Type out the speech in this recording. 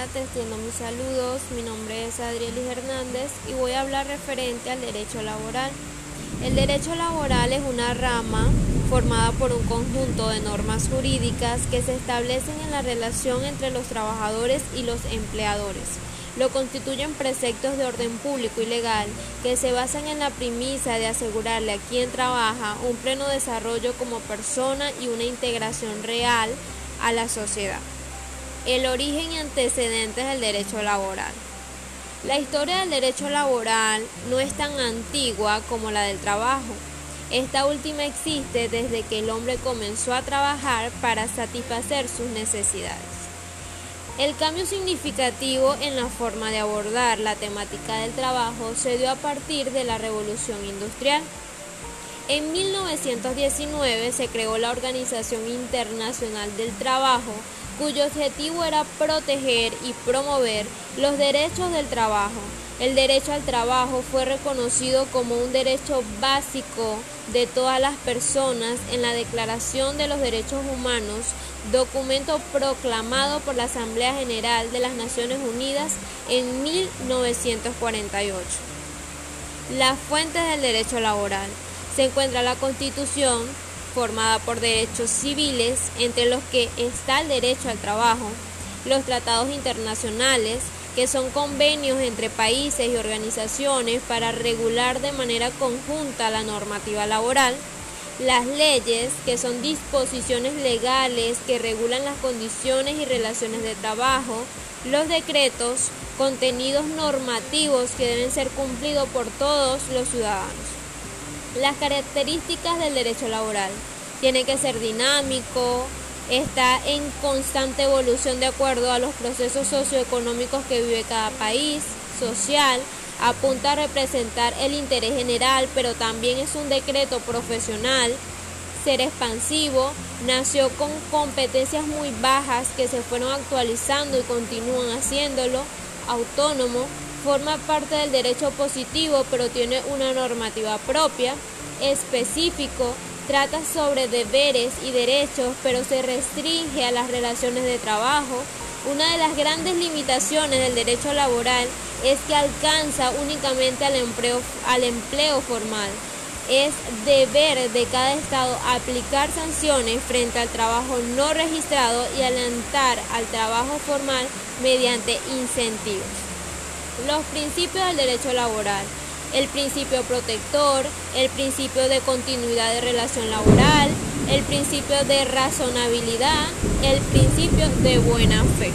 Extiendo mis saludos. Mi nombre es Adrielis Hernández y voy a hablar referente al derecho laboral. El derecho laboral es una rama formada por un conjunto de normas jurídicas que se establecen en la relación entre los trabajadores y los empleadores. Lo constituyen preceptos de orden público y legal que se basan en la premisa de asegurarle a quien trabaja un pleno desarrollo como persona y una integración real a la sociedad. El origen y antecedentes del derecho laboral. La historia del derecho laboral no es tan antigua como la del trabajo. Esta última existe desde que el hombre comenzó a trabajar para satisfacer sus necesidades. El cambio significativo en la forma de abordar la temática del trabajo se dio a partir de la revolución industrial. En 1919 se creó la Organización Internacional del Trabajo, cuyo objetivo era proteger y promover los derechos del trabajo. El derecho al trabajo fue reconocido como un derecho básico de todas las personas en la Declaración de los Derechos Humanos, documento proclamado por la Asamblea General de las Naciones Unidas en 1948. Las fuentes del derecho laboral. Se encuentra la Constitución, formada por derechos civiles, entre los que está el derecho al trabajo, los tratados internacionales, que son convenios entre países y organizaciones para regular de manera conjunta la normativa laboral, las leyes, que son disposiciones legales que regulan las condiciones y relaciones de trabajo, los decretos, contenidos normativos que deben ser cumplidos por todos los ciudadanos. Las características del derecho laboral. Tiene que ser dinámico, está en constante evolución de acuerdo a los procesos socioeconómicos que vive cada país, social, apunta a representar el interés general, pero también es un decreto profesional, ser expansivo, nació con competencias muy bajas que se fueron actualizando y continúan haciéndolo, autónomo, forma parte del derecho positivo, pero tiene una normativa propia, específico, trata sobre deberes y derechos, pero se restringe a las relaciones de trabajo. Una de las grandes limitaciones del derecho laboral es que alcanza únicamente al empleo, al empleo formal. Es deber de cada Estado aplicar sanciones frente al trabajo no registrado y alentar al trabajo formal mediante incentivos. Los principios del derecho laboral. El principio protector, el principio de continuidad de relación laboral, el principio de razonabilidad, el principio de buena fe.